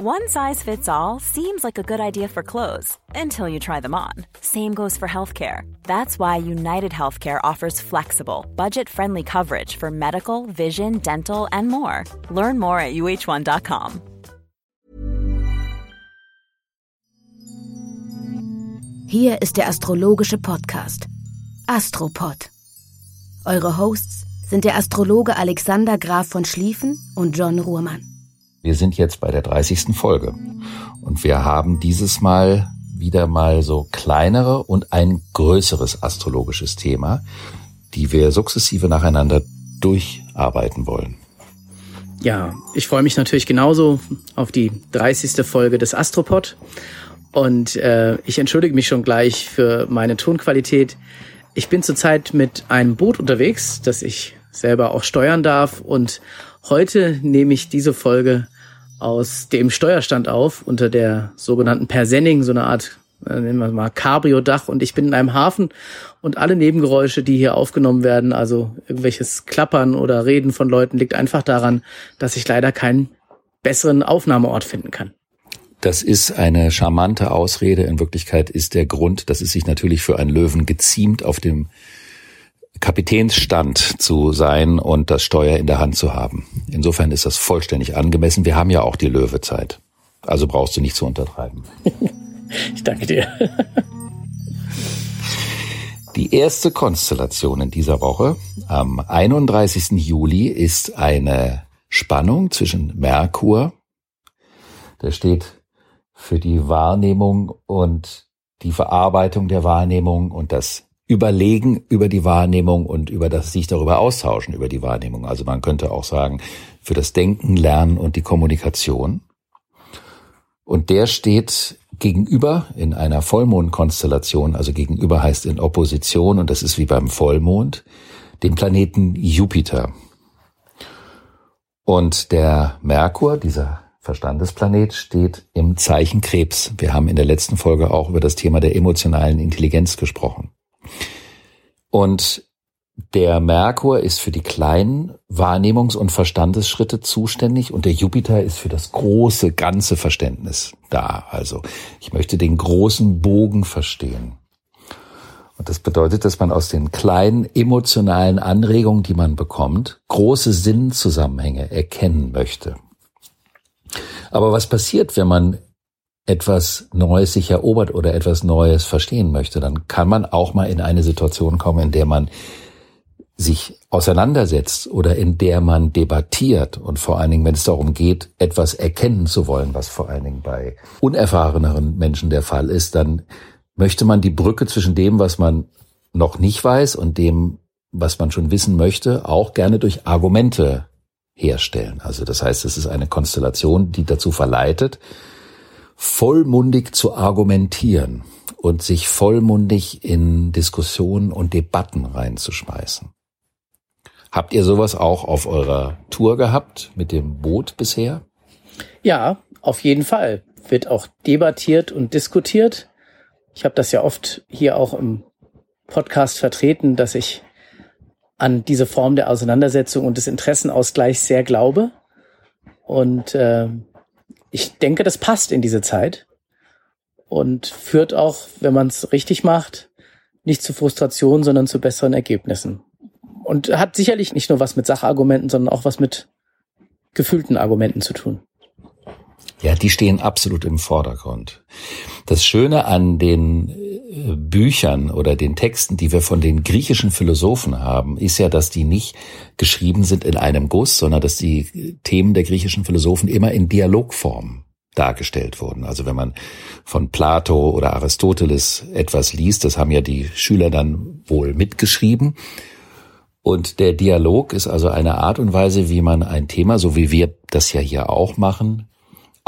One size fits all seems like a good idea for clothes until you try them on. Same goes for healthcare. That's why United Healthcare offers flexible, budget friendly coverage for medical, vision, dental, and more. Learn more at uh1.com. Hier ist der astrologische Podcast Astropod. Eure Hosts sind der Astrologe Alexander Graf von Schlieffen und John Ruhrmann. Wir sind jetzt bei der 30. Folge und wir haben dieses Mal wieder mal so kleinere und ein größeres astrologisches Thema, die wir sukzessive nacheinander durcharbeiten wollen. Ja, ich freue mich natürlich genauso auf die 30. Folge des Astropod und äh, ich entschuldige mich schon gleich für meine Tonqualität. Ich bin zurzeit mit einem Boot unterwegs, das ich selber auch steuern darf und Heute nehme ich diese Folge aus dem Steuerstand auf, unter der sogenannten Persenning, so eine Art, äh, nennen wir mal Cabrio-Dach und ich bin in einem Hafen und alle Nebengeräusche, die hier aufgenommen werden, also irgendwelches Klappern oder Reden von Leuten, liegt einfach daran, dass ich leider keinen besseren Aufnahmeort finden kann. Das ist eine charmante Ausrede. In Wirklichkeit ist der Grund, dass es sich natürlich für einen Löwen geziemt, auf dem Kapitänsstand zu sein und das Steuer in der Hand zu haben. Insofern ist das vollständig angemessen. Wir haben ja auch die Löwezeit. Also brauchst du nicht zu untertreiben. ich danke dir. Die erste Konstellation in dieser Woche am 31. Juli ist eine Spannung zwischen Merkur, der steht für die Wahrnehmung und die Verarbeitung der Wahrnehmung und das überlegen über die Wahrnehmung und über das sich darüber austauschen über die Wahrnehmung. Also man könnte auch sagen, für das Denken, Lernen und die Kommunikation. Und der steht gegenüber in einer Vollmondkonstellation, also gegenüber heißt in Opposition, und das ist wie beim Vollmond, dem Planeten Jupiter. Und der Merkur, dieser Verstandesplanet, steht im Zeichen Krebs. Wir haben in der letzten Folge auch über das Thema der emotionalen Intelligenz gesprochen. Und der Merkur ist für die kleinen Wahrnehmungs- und Verstandesschritte zuständig und der Jupiter ist für das große, ganze Verständnis da. Also ich möchte den großen Bogen verstehen. Und das bedeutet, dass man aus den kleinen emotionalen Anregungen, die man bekommt, große Sinnzusammenhänge erkennen möchte. Aber was passiert, wenn man etwas Neues sich erobert oder etwas Neues verstehen möchte, dann kann man auch mal in eine Situation kommen, in der man sich auseinandersetzt oder in der man debattiert und vor allen Dingen, wenn es darum geht, etwas erkennen zu wollen, was vor allen Dingen bei unerfahreneren Menschen der Fall ist, dann möchte man die Brücke zwischen dem, was man noch nicht weiß und dem, was man schon wissen möchte, auch gerne durch Argumente herstellen. Also das heißt, es ist eine Konstellation, die dazu verleitet, vollmundig zu argumentieren und sich vollmundig in Diskussionen und Debatten reinzuschmeißen. Habt ihr sowas auch auf eurer Tour gehabt mit dem Boot bisher? Ja, auf jeden Fall. Wird auch debattiert und diskutiert. Ich habe das ja oft hier auch im Podcast vertreten, dass ich an diese Form der Auseinandersetzung und des Interessenausgleichs sehr glaube. Und äh, ich denke, das passt in diese Zeit und führt auch, wenn man es richtig macht, nicht zu Frustration, sondern zu besseren Ergebnissen. Und hat sicherlich nicht nur was mit Sachargumenten, sondern auch was mit gefühlten Argumenten zu tun. Ja, die stehen absolut im Vordergrund. Das Schöne an den äh, Büchern oder den Texten, die wir von den griechischen Philosophen haben, ist ja, dass die nicht geschrieben sind in einem Guss, sondern dass die Themen der griechischen Philosophen immer in Dialogform dargestellt wurden. Also wenn man von Plato oder Aristoteles etwas liest, das haben ja die Schüler dann wohl mitgeschrieben. Und der Dialog ist also eine Art und Weise, wie man ein Thema, so wie wir das ja hier auch machen,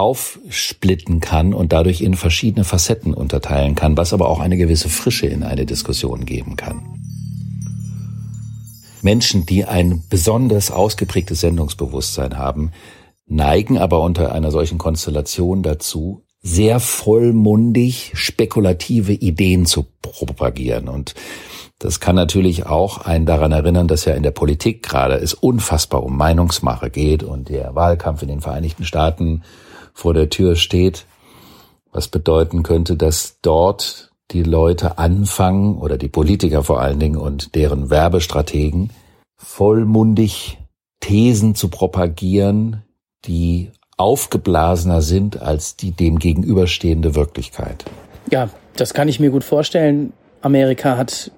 aufsplitten kann und dadurch in verschiedene Facetten unterteilen kann, was aber auch eine gewisse Frische in eine Diskussion geben kann. Menschen, die ein besonders ausgeprägtes Sendungsbewusstsein haben, neigen aber unter einer solchen Konstellation dazu, sehr vollmundig spekulative Ideen zu propagieren. Und das kann natürlich auch einen daran erinnern, dass ja in der Politik gerade es unfassbar um Meinungsmache geht und der Wahlkampf in den Vereinigten Staaten vor der Tür steht, was bedeuten könnte, dass dort die Leute anfangen oder die Politiker vor allen Dingen und deren Werbestrategen vollmundig Thesen zu propagieren, die aufgeblasener sind als die dem gegenüberstehende Wirklichkeit. Ja, das kann ich mir gut vorstellen. Amerika hat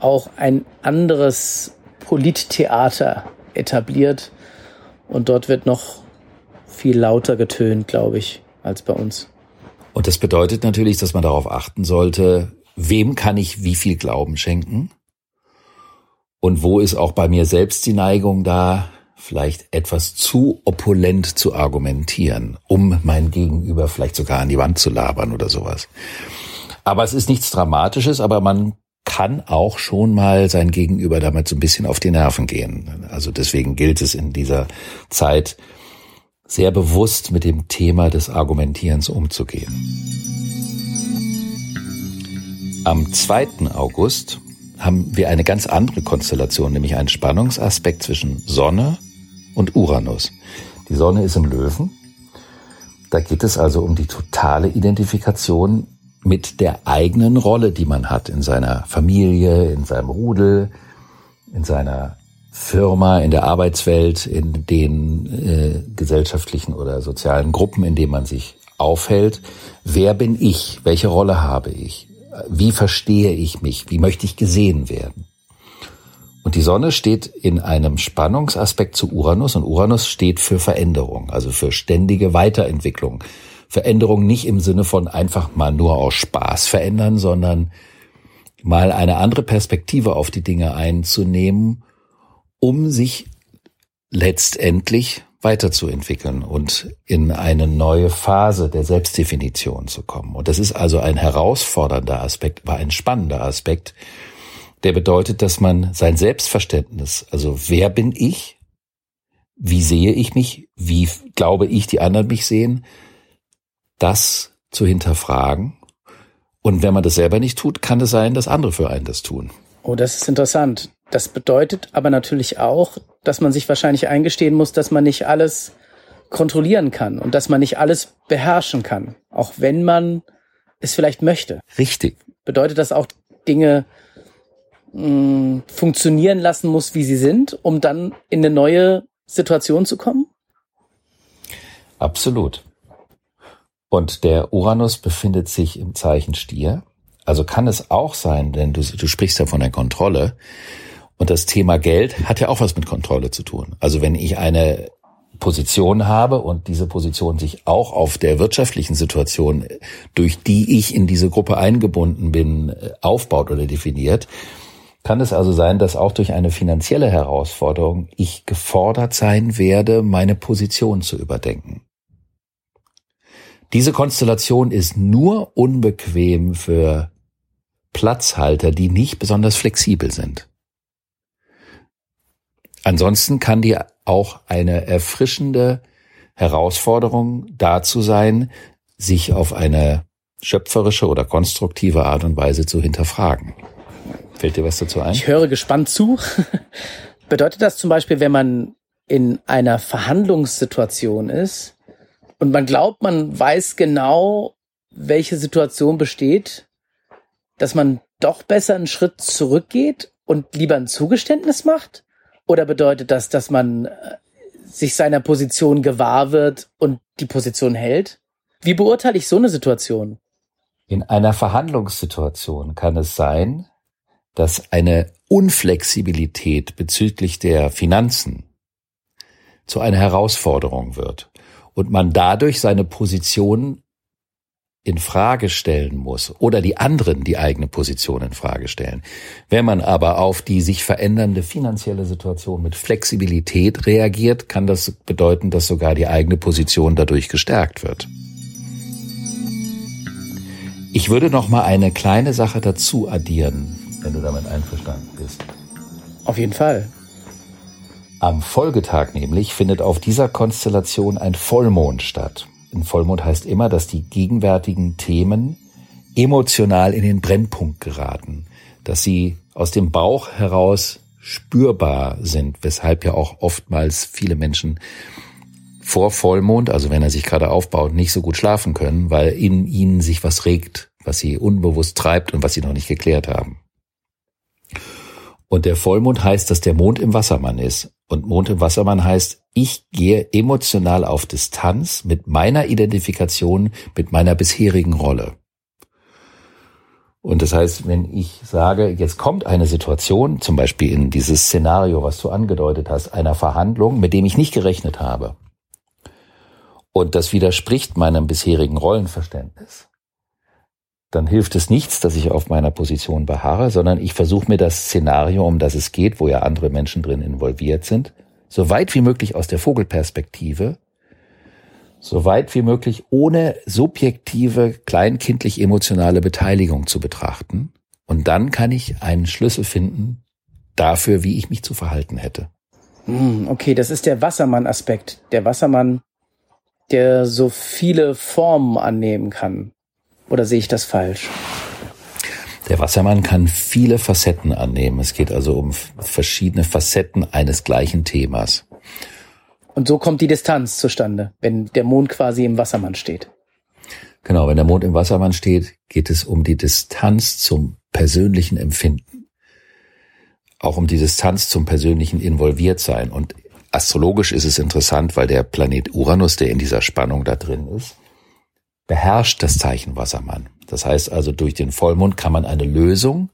auch ein anderes Polittheater etabliert und dort wird noch viel lauter getönt, glaube ich, als bei uns. Und das bedeutet natürlich, dass man darauf achten sollte, wem kann ich wie viel Glauben schenken? Und wo ist auch bei mir selbst die Neigung da, vielleicht etwas zu opulent zu argumentieren, um mein Gegenüber vielleicht sogar an die Wand zu labern oder sowas. Aber es ist nichts Dramatisches, aber man kann auch schon mal sein Gegenüber damit so ein bisschen auf die Nerven gehen. Also deswegen gilt es in dieser Zeit sehr bewusst mit dem Thema des Argumentierens umzugehen. Am 2. August haben wir eine ganz andere Konstellation, nämlich einen Spannungsaspekt zwischen Sonne und Uranus. Die Sonne ist im Löwen. Da geht es also um die totale Identifikation mit der eigenen Rolle, die man hat in seiner Familie, in seinem Rudel, in seiner Firma, in der Arbeitswelt, in den äh, gesellschaftlichen oder sozialen Gruppen, in denen man sich aufhält. Wer bin ich? Welche Rolle habe ich? Wie verstehe ich mich? Wie möchte ich gesehen werden? Und die Sonne steht in einem Spannungsaspekt zu Uranus und Uranus steht für Veränderung, also für ständige Weiterentwicklung. Veränderung nicht im Sinne von einfach mal nur aus Spaß verändern, sondern mal eine andere Perspektive auf die Dinge einzunehmen, um sich letztendlich weiterzuentwickeln und in eine neue Phase der Selbstdefinition zu kommen. Und das ist also ein herausfordernder Aspekt, aber ein spannender Aspekt, der bedeutet, dass man sein Selbstverständnis, also wer bin ich, wie sehe ich mich, wie glaube ich, die anderen mich sehen, das zu hinterfragen. Und wenn man das selber nicht tut, kann es sein, dass andere für einen das tun. Oh, das ist interessant. Das bedeutet aber natürlich auch, dass man sich wahrscheinlich eingestehen muss, dass man nicht alles kontrollieren kann und dass man nicht alles beherrschen kann, auch wenn man es vielleicht möchte. Richtig. Bedeutet das auch Dinge mh, funktionieren lassen muss, wie sie sind, um dann in eine neue Situation zu kommen? Absolut. Und der Uranus befindet sich im Zeichen Stier. Also kann es auch sein, denn du, du sprichst ja von der Kontrolle. Und das Thema Geld hat ja auch was mit Kontrolle zu tun. Also wenn ich eine Position habe und diese Position sich auch auf der wirtschaftlichen Situation, durch die ich in diese Gruppe eingebunden bin, aufbaut oder definiert, kann es also sein, dass auch durch eine finanzielle Herausforderung ich gefordert sein werde, meine Position zu überdenken. Diese Konstellation ist nur unbequem für Platzhalter, die nicht besonders flexibel sind. Ansonsten kann die auch eine erfrischende Herausforderung dazu sein, sich auf eine schöpferische oder konstruktive Art und Weise zu hinterfragen. Fällt dir was dazu ein? Ich höre gespannt zu. Bedeutet das zum Beispiel, wenn man in einer Verhandlungssituation ist, und man glaubt, man weiß genau, welche Situation besteht, dass man doch besser einen Schritt zurückgeht und lieber ein Zugeständnis macht? Oder bedeutet das, dass man äh, sich seiner Position gewahr wird und die Position hält? Wie beurteile ich so eine Situation? In einer Verhandlungssituation kann es sein, dass eine Unflexibilität bezüglich der Finanzen zu einer Herausforderung wird und man dadurch seine Position in Frage stellen muss oder die anderen die eigene Position in Frage stellen. Wenn man aber auf die sich verändernde finanzielle Situation mit Flexibilität reagiert, kann das bedeuten, dass sogar die eigene Position dadurch gestärkt wird. Ich würde noch mal eine kleine Sache dazu addieren, wenn du damit einverstanden bist. Auf jeden Fall. Am Folgetag nämlich findet auf dieser Konstellation ein Vollmond statt. Ein Vollmond heißt immer, dass die gegenwärtigen Themen emotional in den Brennpunkt geraten, dass sie aus dem Bauch heraus spürbar sind, weshalb ja auch oftmals viele Menschen vor Vollmond, also wenn er sich gerade aufbaut, nicht so gut schlafen können, weil in ihnen sich was regt, was sie unbewusst treibt und was sie noch nicht geklärt haben. Und der Vollmond heißt, dass der Mond im Wassermann ist. Und Mond im Wassermann heißt, ich gehe emotional auf Distanz mit meiner Identifikation, mit meiner bisherigen Rolle. Und das heißt, wenn ich sage, jetzt kommt eine Situation, zum Beispiel in dieses Szenario, was du angedeutet hast, einer Verhandlung, mit dem ich nicht gerechnet habe, und das widerspricht meinem bisherigen Rollenverständnis, dann hilft es nichts, dass ich auf meiner Position beharre, sondern ich versuche mir das Szenario, um das es geht, wo ja andere Menschen drin involviert sind, so weit wie möglich aus der Vogelperspektive so weit wie möglich ohne subjektive, kleinkindlich emotionale Beteiligung zu betrachten. Und dann kann ich einen Schlüssel finden dafür, wie ich mich zu verhalten hätte. Hm, okay, das ist der Wassermann-Aspekt. Der Wassermann, der so viele Formen annehmen kann. Oder sehe ich das falsch? Der Wassermann kann viele Facetten annehmen. Es geht also um verschiedene Facetten eines gleichen Themas. Und so kommt die Distanz zustande, wenn der Mond quasi im Wassermann steht. Genau, wenn der Mond im Wassermann steht, geht es um die Distanz zum persönlichen Empfinden. Auch um die Distanz zum persönlichen Involviertsein. Und astrologisch ist es interessant, weil der Planet Uranus, der in dieser Spannung da drin ist, beherrscht das Zeichen Wassermann. Das heißt also, durch den Vollmond kann man eine Lösung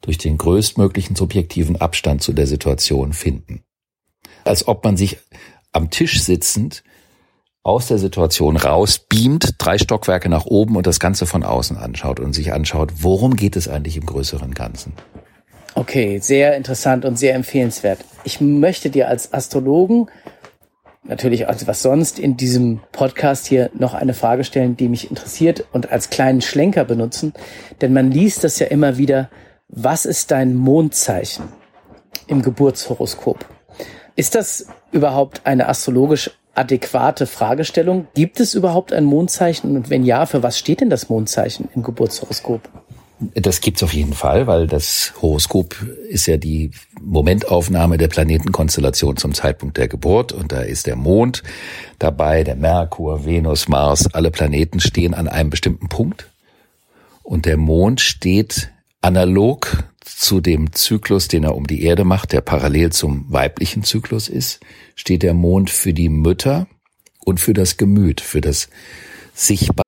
durch den größtmöglichen subjektiven Abstand zu der Situation finden. Als ob man sich am Tisch sitzend aus der Situation raus beamt, drei Stockwerke nach oben und das Ganze von außen anschaut und sich anschaut, worum geht es eigentlich im größeren Ganzen. Okay, sehr interessant und sehr empfehlenswert. Ich möchte dir als Astrologen, natürlich als was sonst, in diesem Podcast hier noch eine Frage stellen, die mich interessiert und als kleinen Schlenker benutzen. Denn man liest das ja immer wieder, was ist dein Mondzeichen im Geburtshoroskop? Ist das überhaupt eine astrologisch adäquate Fragestellung? Gibt es überhaupt ein Mondzeichen? Und wenn ja, für was steht denn das Mondzeichen im Geburtshoroskop? Das gibt's auf jeden Fall, weil das Horoskop ist ja die Momentaufnahme der Planetenkonstellation zum Zeitpunkt der Geburt und da ist der Mond dabei, der Merkur, Venus, Mars, alle Planeten stehen an einem bestimmten Punkt und der Mond steht analog zu dem Zyklus, den er um die Erde macht, der parallel zum weiblichen Zyklus ist, steht der Mond für die Mütter und für das Gemüt, für das Sichtbare.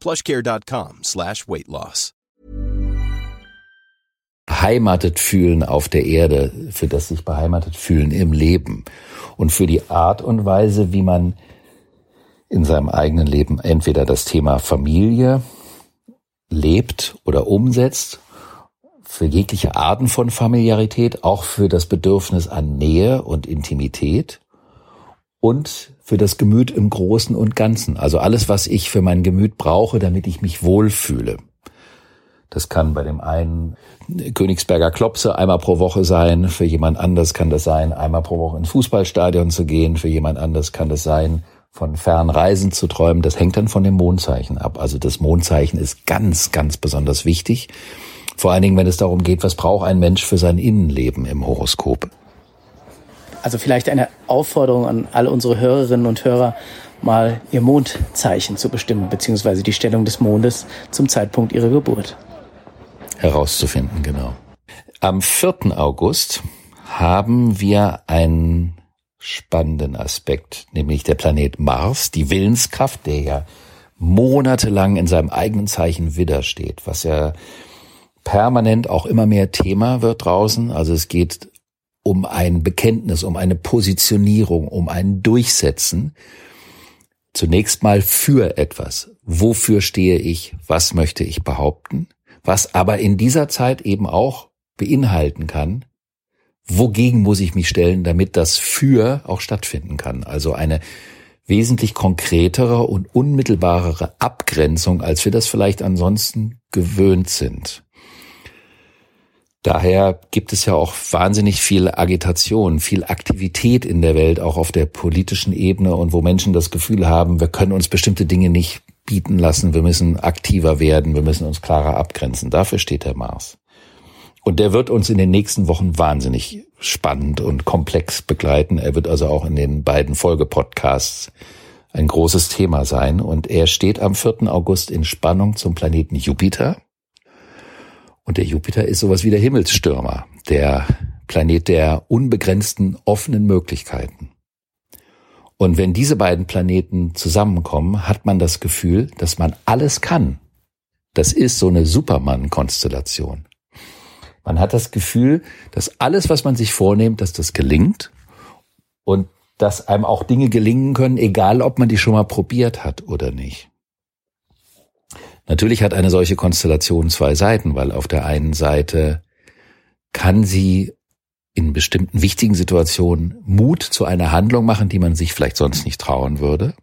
Plushcare.com slash weight loss. Beheimatet fühlen auf der Erde, für das sich beheimatet fühlen im Leben und für die Art und Weise, wie man in seinem eigenen Leben entweder das Thema Familie lebt oder umsetzt für jegliche Arten von Familiarität, auch für das Bedürfnis an Nähe und Intimität und für das Gemüt im Großen und Ganzen. Also alles, was ich für mein Gemüt brauche, damit ich mich wohlfühle. Das kann bei dem einen Königsberger Klopse einmal pro Woche sein, für jemand anders kann das sein, einmal pro Woche ins Fußballstadion zu gehen, für jemand anders kann das sein, von fernen Reisen zu träumen. Das hängt dann von dem Mondzeichen ab. Also das Mondzeichen ist ganz, ganz besonders wichtig. Vor allen Dingen, wenn es darum geht, was braucht ein Mensch für sein Innenleben im Horoskop. Also vielleicht eine Aufforderung an alle unsere Hörerinnen und Hörer, mal ihr Mondzeichen zu bestimmen, beziehungsweise die Stellung des Mondes zum Zeitpunkt ihrer Geburt. Herauszufinden, genau. Am 4. August haben wir einen spannenden Aspekt, nämlich der Planet Mars, die Willenskraft, der ja monatelang in seinem eigenen Zeichen widersteht, was ja permanent auch immer mehr Thema wird draußen. Also es geht um ein Bekenntnis, um eine Positionierung, um ein Durchsetzen. Zunächst mal für etwas. Wofür stehe ich? Was möchte ich behaupten? Was aber in dieser Zeit eben auch beinhalten kann, wogegen muss ich mich stellen, damit das für auch stattfinden kann. Also eine wesentlich konkretere und unmittelbarere Abgrenzung, als wir das vielleicht ansonsten gewöhnt sind. Daher gibt es ja auch wahnsinnig viel Agitation, viel Aktivität in der Welt, auch auf der politischen Ebene und wo Menschen das Gefühl haben, wir können uns bestimmte Dinge nicht bieten lassen, wir müssen aktiver werden, wir müssen uns klarer abgrenzen. Dafür steht der Mars. Und der wird uns in den nächsten Wochen wahnsinnig spannend und komplex begleiten. Er wird also auch in den beiden Folgepodcasts ein großes Thema sein. Und er steht am 4. August in Spannung zum Planeten Jupiter. Und der Jupiter ist sowas wie der Himmelsstürmer, der Planet der unbegrenzten offenen Möglichkeiten. Und wenn diese beiden Planeten zusammenkommen, hat man das Gefühl, dass man alles kann. Das ist so eine Superman-Konstellation. Man hat das Gefühl, dass alles, was man sich vornimmt, dass das gelingt und dass einem auch Dinge gelingen können, egal ob man die schon mal probiert hat oder nicht. Natürlich hat eine solche Konstellation zwei Seiten, weil auf der einen Seite kann sie in bestimmten wichtigen Situationen Mut zu einer Handlung machen, die man sich vielleicht sonst nicht trauen würde.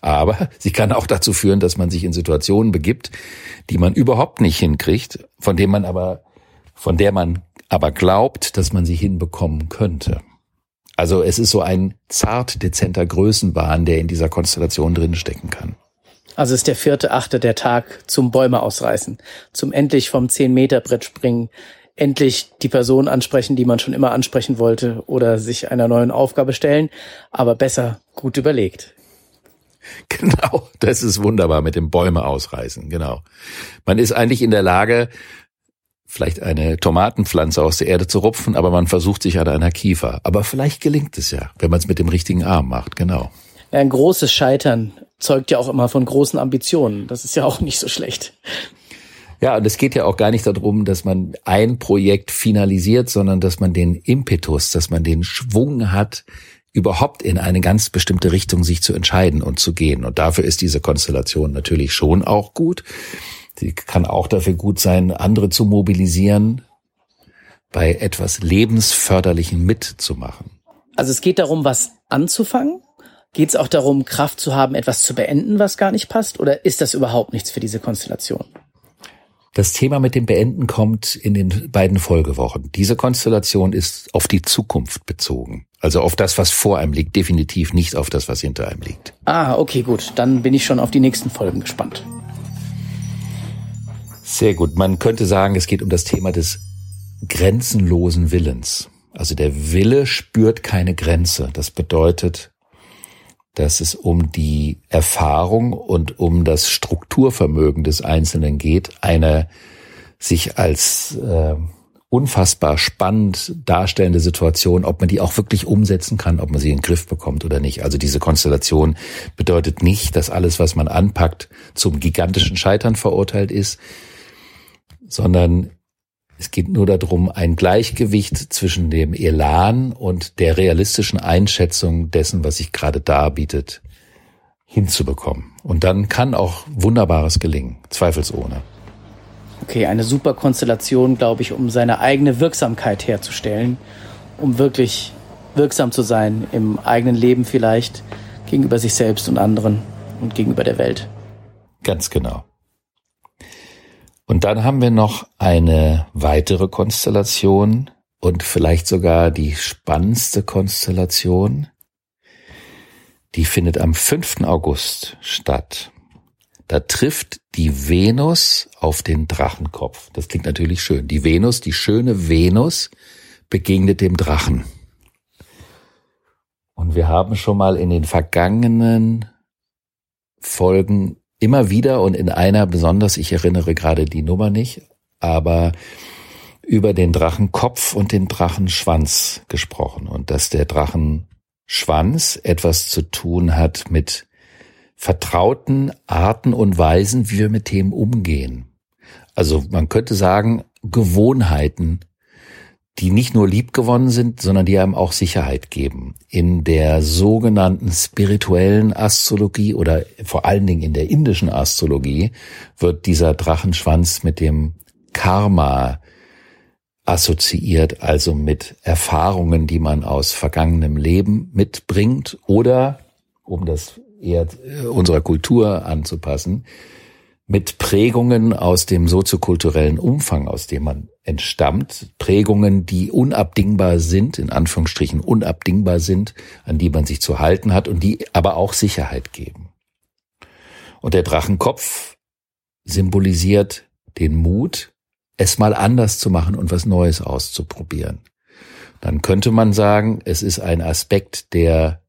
Aber sie kann auch dazu führen, dass man sich in Situationen begibt, die man überhaupt nicht hinkriegt, von dem man aber, von der man aber glaubt, dass man sie hinbekommen könnte. Also es ist so ein zart dezenter Größenwahn, der in dieser Konstellation drinstecken kann. Also ist der vierte, achte der Tag zum Bäume ausreißen, zum endlich vom 10-Meter-Brett springen, endlich die Person ansprechen, die man schon immer ansprechen wollte oder sich einer neuen Aufgabe stellen, aber besser gut überlegt. Genau, das ist wunderbar mit dem Bäume ausreißen, genau. Man ist eigentlich in der Lage, vielleicht eine Tomatenpflanze aus der Erde zu rupfen, aber man versucht sich an einer Kiefer. Aber vielleicht gelingt es ja, wenn man es mit dem richtigen Arm macht, genau. Ein großes Scheitern zeugt ja auch immer von großen Ambitionen. Das ist ja auch nicht so schlecht. Ja, und es geht ja auch gar nicht darum, dass man ein Projekt finalisiert, sondern dass man den Impetus, dass man den Schwung hat, überhaupt in eine ganz bestimmte Richtung sich zu entscheiden und zu gehen. Und dafür ist diese Konstellation natürlich schon auch gut. Sie kann auch dafür gut sein, andere zu mobilisieren, bei etwas Lebensförderlichem mitzumachen. Also es geht darum, was anzufangen Geht es auch darum, Kraft zu haben, etwas zu beenden, was gar nicht passt? Oder ist das überhaupt nichts für diese Konstellation? Das Thema mit dem Beenden kommt in den beiden Folgewochen. Diese Konstellation ist auf die Zukunft bezogen. Also auf das, was vor einem liegt, definitiv nicht auf das, was hinter einem liegt. Ah, okay, gut. Dann bin ich schon auf die nächsten Folgen gespannt. Sehr gut. Man könnte sagen, es geht um das Thema des grenzenlosen Willens. Also der Wille spürt keine Grenze. Das bedeutet, dass es um die Erfahrung und um das Strukturvermögen des Einzelnen geht, eine sich als äh, unfassbar spannend darstellende Situation, ob man die auch wirklich umsetzen kann, ob man sie in den Griff bekommt oder nicht. Also diese Konstellation bedeutet nicht, dass alles, was man anpackt, zum gigantischen Scheitern verurteilt ist, sondern es geht nur darum, ein Gleichgewicht zwischen dem Elan und der realistischen Einschätzung dessen, was sich gerade darbietet, hinzubekommen. Und dann kann auch Wunderbares gelingen, zweifelsohne. Okay, eine super Konstellation, glaube ich, um seine eigene Wirksamkeit herzustellen, um wirklich wirksam zu sein im eigenen Leben vielleicht, gegenüber sich selbst und anderen und gegenüber der Welt. Ganz genau. Und dann haben wir noch eine weitere Konstellation und vielleicht sogar die spannendste Konstellation. Die findet am 5. August statt. Da trifft die Venus auf den Drachenkopf. Das klingt natürlich schön. Die Venus, die schöne Venus, begegnet dem Drachen. Und wir haben schon mal in den vergangenen Folgen immer wieder und in einer besonders, ich erinnere gerade die Nummer nicht, aber über den Drachenkopf und den Drachenschwanz gesprochen und dass der Drachenschwanz etwas zu tun hat mit vertrauten Arten und Weisen, wie wir mit Themen umgehen. Also man könnte sagen, Gewohnheiten, die nicht nur liebgewonnen sind, sondern die einem auch Sicherheit geben. In der sogenannten spirituellen Astrologie oder vor allen Dingen in der indischen Astrologie wird dieser Drachenschwanz mit dem Karma assoziiert, also mit Erfahrungen, die man aus vergangenem Leben mitbringt oder um das eher äh, unserer Kultur anzupassen, mit Prägungen aus dem soziokulturellen Umfang, aus dem man entstammt, Prägungen, die unabdingbar sind, in Anführungsstrichen unabdingbar sind, an die man sich zu halten hat und die aber auch Sicherheit geben. Und der Drachenkopf symbolisiert den Mut, es mal anders zu machen und was Neues auszuprobieren. Dann könnte man sagen, es ist ein Aspekt, der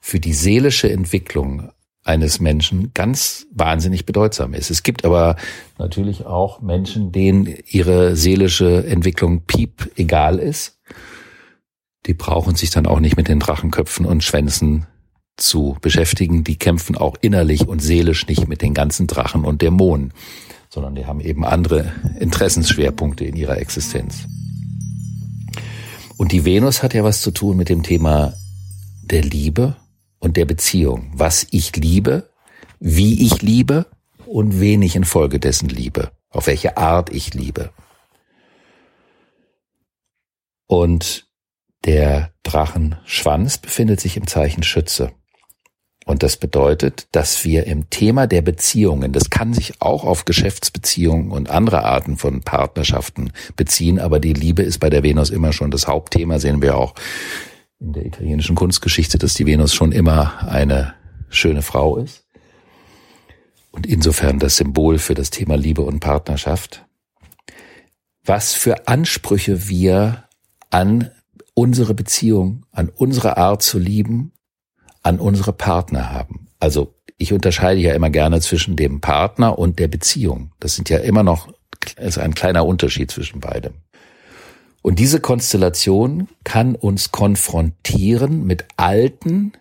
für die seelische Entwicklung eines Menschen ganz wahnsinnig bedeutsam ist. Es gibt aber natürlich auch Menschen, denen ihre seelische Entwicklung piep egal ist. Die brauchen sich dann auch nicht mit den Drachenköpfen und Schwänzen zu beschäftigen. Die kämpfen auch innerlich und seelisch nicht mit den ganzen Drachen und Dämonen, sondern die haben eben andere Interessensschwerpunkte in ihrer Existenz. Und die Venus hat ja was zu tun mit dem Thema der Liebe und der Beziehung. Was ich liebe, wie ich liebe und wen ich infolgedessen liebe. Auf welche Art ich liebe. Und der Drachenschwanz befindet sich im Zeichen Schütze. Und das bedeutet, dass wir im Thema der Beziehungen, das kann sich auch auf Geschäftsbeziehungen und andere Arten von Partnerschaften beziehen, aber die Liebe ist bei der Venus immer schon das Hauptthema, sehen wir auch in der italienischen Kunstgeschichte, dass die Venus schon immer eine schöne Frau ist. Und insofern das Symbol für das Thema Liebe und Partnerschaft. Was für Ansprüche wir an unsere Beziehung, an unsere Art zu lieben, an unsere Partner haben. Also ich unterscheide ja immer gerne zwischen dem Partner und der Beziehung. Das sind ja immer noch, ist ein kleiner Unterschied zwischen beidem. Und diese Konstellation kann uns konfrontieren mit alten,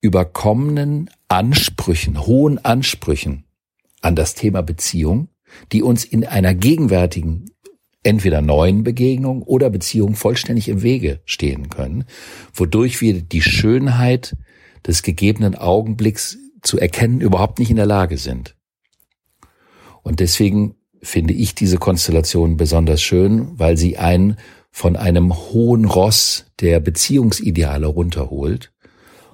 überkommenen Ansprüchen, hohen Ansprüchen an das Thema Beziehung, die uns in einer gegenwärtigen, entweder neuen Begegnung oder Beziehung vollständig im Wege stehen können, wodurch wir die Schönheit des gegebenen Augenblicks zu erkennen überhaupt nicht in der Lage sind. Und deswegen finde ich diese Konstellation besonders schön, weil sie einen von einem hohen Ross der Beziehungsideale runterholt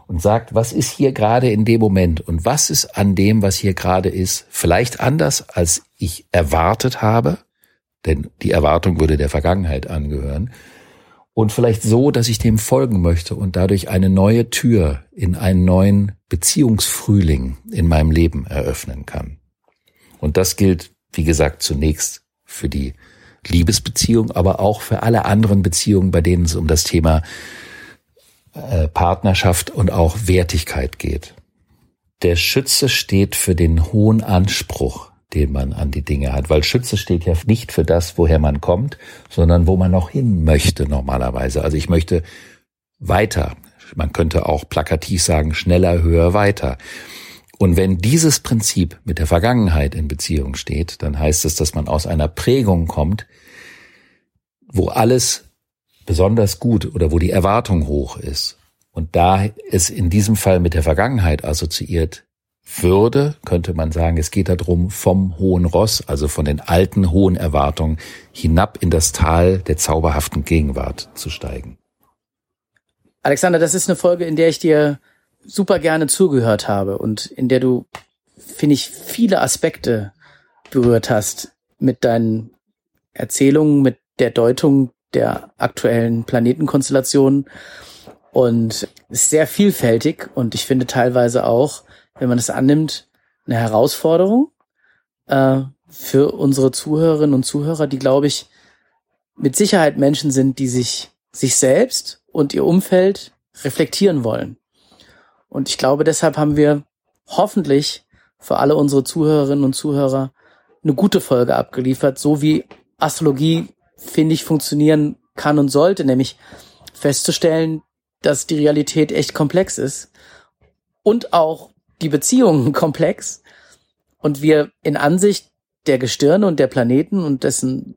und sagt, was ist hier gerade in dem Moment und was ist an dem, was hier gerade ist, vielleicht anders, als ich erwartet habe, denn die Erwartung würde der Vergangenheit angehören, und vielleicht so, dass ich dem folgen möchte und dadurch eine neue Tür in einen neuen Beziehungsfrühling in meinem Leben eröffnen kann. Und das gilt wie gesagt, zunächst für die Liebesbeziehung, aber auch für alle anderen Beziehungen, bei denen es um das Thema äh, Partnerschaft und auch Wertigkeit geht. Der Schütze steht für den hohen Anspruch, den man an die Dinge hat, weil Schütze steht ja nicht für das, woher man kommt, sondern wo man noch hin möchte normalerweise. Also ich möchte weiter. Man könnte auch plakativ sagen, schneller, höher, weiter. Und wenn dieses Prinzip mit der Vergangenheit in Beziehung steht, dann heißt es, dass man aus einer Prägung kommt, wo alles besonders gut oder wo die Erwartung hoch ist. Und da es in diesem Fall mit der Vergangenheit assoziiert würde, könnte man sagen, es geht darum, vom hohen Ross, also von den alten hohen Erwartungen, hinab in das Tal der zauberhaften Gegenwart zu steigen. Alexander, das ist eine Folge, in der ich dir super gerne zugehört habe und in der du, finde ich, viele Aspekte berührt hast mit deinen Erzählungen, mit der Deutung der aktuellen Planetenkonstellationen und ist sehr vielfältig und ich finde teilweise auch, wenn man es annimmt, eine Herausforderung äh, für unsere Zuhörerinnen und Zuhörer, die, glaube ich, mit Sicherheit Menschen sind, die sich sich selbst und ihr Umfeld reflektieren wollen. Und ich glaube, deshalb haben wir hoffentlich für alle unsere Zuhörerinnen und Zuhörer eine gute Folge abgeliefert, so wie Astrologie, finde ich, funktionieren kann und sollte, nämlich festzustellen, dass die Realität echt komplex ist und auch die Beziehungen komplex und wir in Ansicht der Gestirne und der Planeten und dessen,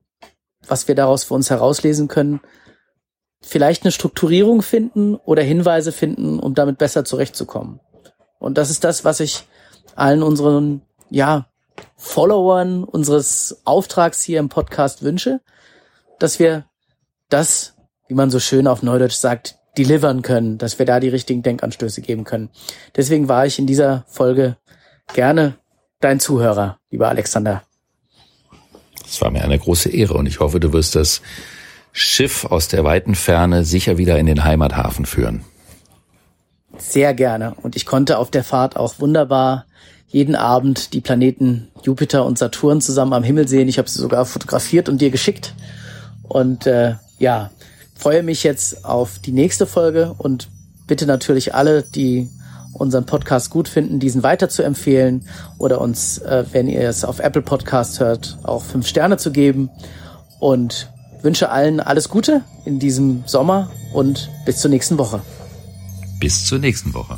was wir daraus für uns herauslesen können, vielleicht eine Strukturierung finden oder Hinweise finden, um damit besser zurechtzukommen. Und das ist das, was ich allen unseren, ja, Followern unseres Auftrags hier im Podcast wünsche, dass wir das, wie man so schön auf Neudeutsch sagt, delivern können, dass wir da die richtigen Denkanstöße geben können. Deswegen war ich in dieser Folge gerne dein Zuhörer, lieber Alexander. Es war mir eine große Ehre und ich hoffe, du wirst das Schiff aus der weiten Ferne sicher wieder in den Heimathafen führen. Sehr gerne. Und ich konnte auf der Fahrt auch wunderbar jeden Abend die Planeten Jupiter und Saturn zusammen am Himmel sehen. Ich habe sie sogar fotografiert und dir geschickt. Und äh, ja, freue mich jetzt auf die nächste Folge und bitte natürlich alle, die unseren Podcast gut finden, diesen weiter zu empfehlen oder uns, äh, wenn ihr es auf Apple Podcast hört, auch fünf Sterne zu geben. Und wünsche allen alles Gute in diesem Sommer und bis zur nächsten Woche. Bis zur nächsten Woche.